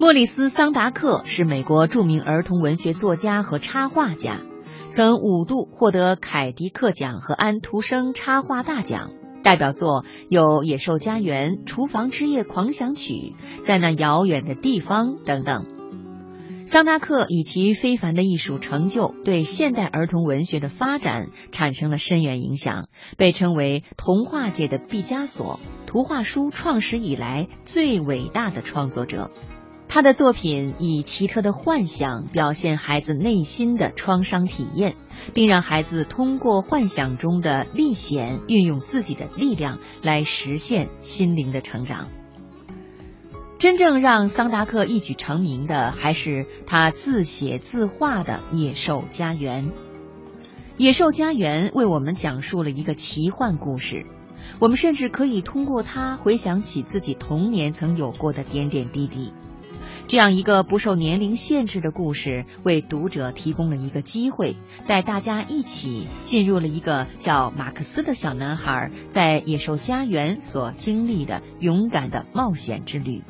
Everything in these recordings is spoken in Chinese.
莫里斯·桑达克是美国著名儿童文学作家和插画家，曾五度获得凯迪克奖和安徒生插画大奖。代表作有《野兽家园》《厨房之夜狂想曲》《在那遥远的地方》等等。桑达克以其非凡的艺术成就，对现代儿童文学的发展产生了深远影响，被称为童话界的毕加索，图画书创始以来最伟大的创作者。他的作品以奇特的幻想表现孩子内心的创伤体验，并让孩子通过幻想中的历险，运用自己的力量来实现心灵的成长。真正让桑达克一举成名的，还是他自写自画的《野兽家园》。《野兽家园》为我们讲述了一个奇幻故事，我们甚至可以通过它回想起自己童年曾有过的点点滴滴。这样一个不受年龄限制的故事，为读者提供了一个机会，带大家一起进入了一个叫马克思的小男孩在野兽家园所经历的勇敢的冒险之旅。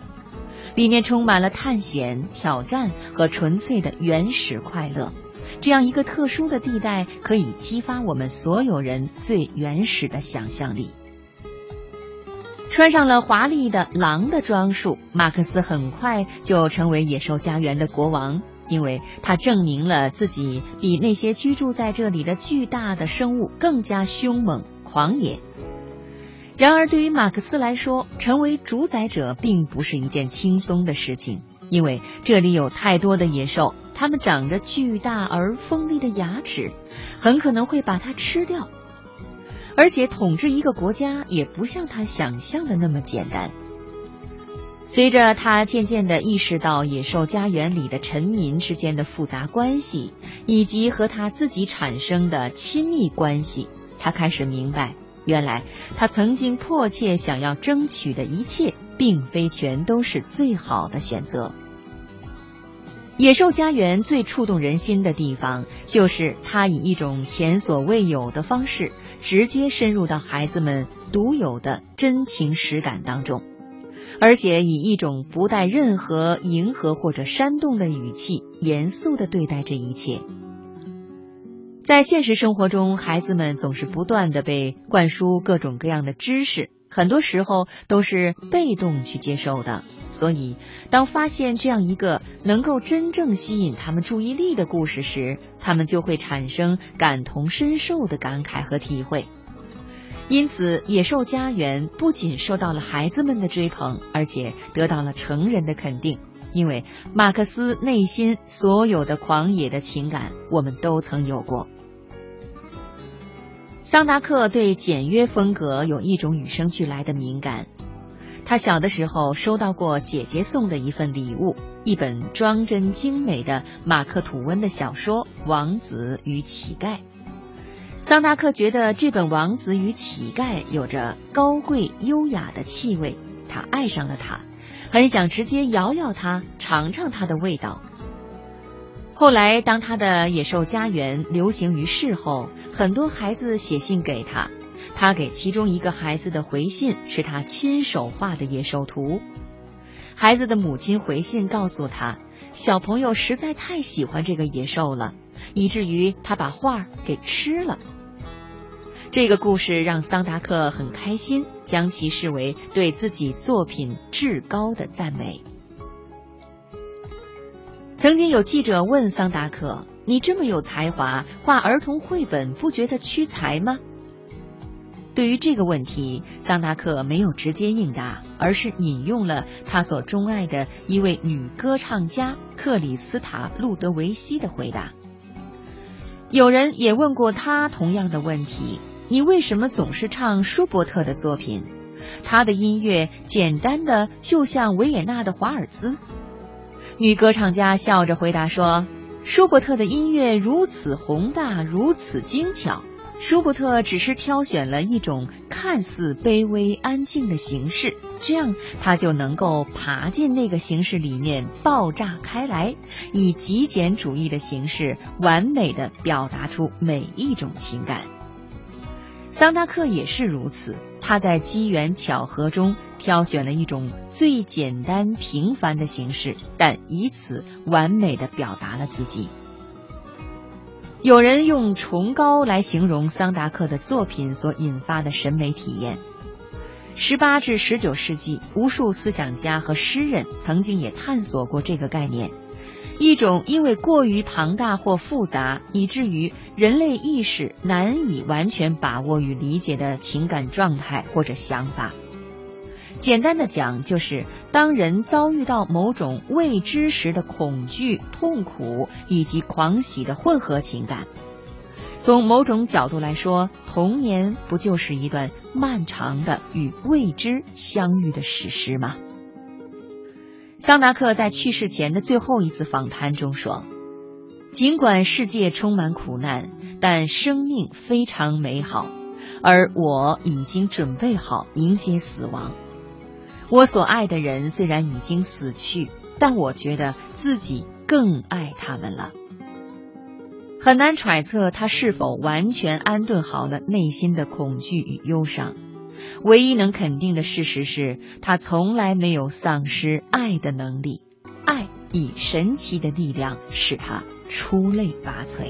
里面充满了探险、挑战和纯粹的原始快乐。这样一个特殊的地带，可以激发我们所有人最原始的想象力。穿上了华丽的狼的装束，马克思很快就成为野兽家园的国王，因为他证明了自己比那些居住在这里的巨大的生物更加凶猛狂野。然而，对于马克思来说，成为主宰者并不是一件轻松的事情，因为这里有太多的野兽，它们长着巨大而锋利的牙齿，很可能会把它吃掉。而且统治一个国家也不像他想象的那么简单。随着他渐渐的意识到野兽家园里的臣民之间的复杂关系，以及和他自己产生的亲密关系，他开始明白，原来他曾经迫切想要争取的一切，并非全都是最好的选择。野兽家园最触动人心的地方，就是它以一种前所未有的方式，直接深入到孩子们独有的真情实感当中，而且以一种不带任何迎合或者煽动的语气，严肃的对待这一切。在现实生活中，孩子们总是不断的被灌输各种各样的知识，很多时候都是被动去接受的。所以，当发现这样一个能够真正吸引他们注意力的故事时，他们就会产生感同身受的感慨和体会。因此，《野兽家园》不仅受到了孩子们的追捧，而且得到了成人的肯定。因为马克思内心所有的狂野的情感，我们都曾有过。桑达克对简约风格有一种与生俱来的敏感。他小的时候收到过姐姐送的一份礼物，一本装帧精美的马克吐温的小说《王子与乞丐》。桑达克觉得这本《王子与乞丐》有着高贵优雅的气味，他爱上了它，很想直接摇摇它，尝尝它的味道。后来，当他的《野兽家园》流行于世后，很多孩子写信给他。他给其中一个孩子的回信是他亲手画的野兽图。孩子的母亲回信告诉他，小朋友实在太喜欢这个野兽了，以至于他把画给吃了。这个故事让桑达克很开心，将其视为对自己作品至高的赞美。曾经有记者问桑达克：“你这么有才华，画儿童绘本不觉得屈才吗？”对于这个问题，桑达克没有直接应答，而是引用了他所钟爱的一位女歌唱家克里斯塔·路德维希的回答。有人也问过他同样的问题：“你为什么总是唱舒伯特的作品？他的音乐简单的就像维也纳的华尔兹。”女歌唱家笑着回答说：“舒伯特的音乐如此宏大，如此精巧。”舒伯特只是挑选了一种看似卑微安静的形式，这样他就能够爬进那个形式里面爆炸开来，以极简主义的形式完美的表达出每一种情感。桑达克也是如此，他在机缘巧合中挑选了一种最简单平凡的形式，但以此完美的表达了自己。有人用崇高来形容桑达克的作品所引发的审美体验。十八至十九世纪，无数思想家和诗人曾经也探索过这个概念。一种因为过于庞大或复杂，以至于人类意识难以完全把握与理解的情感状态或者想法。简单的讲，就是当人遭遇到某种未知时的恐惧、痛苦以及狂喜的混合情感。从某种角度来说，童年不就是一段漫长的与未知相遇的史诗吗？桑达克在去世前的最后一次访谈中说：“尽管世界充满苦难，但生命非常美好，而我已经准备好迎接死亡。我所爱的人虽然已经死去，但我觉得自己更爱他们了。很难揣测他是否完全安顿好了内心的恐惧与忧伤。”唯一能肯定的事实是他从来没有丧失爱的能力，爱以神奇的力量使他出类拔萃。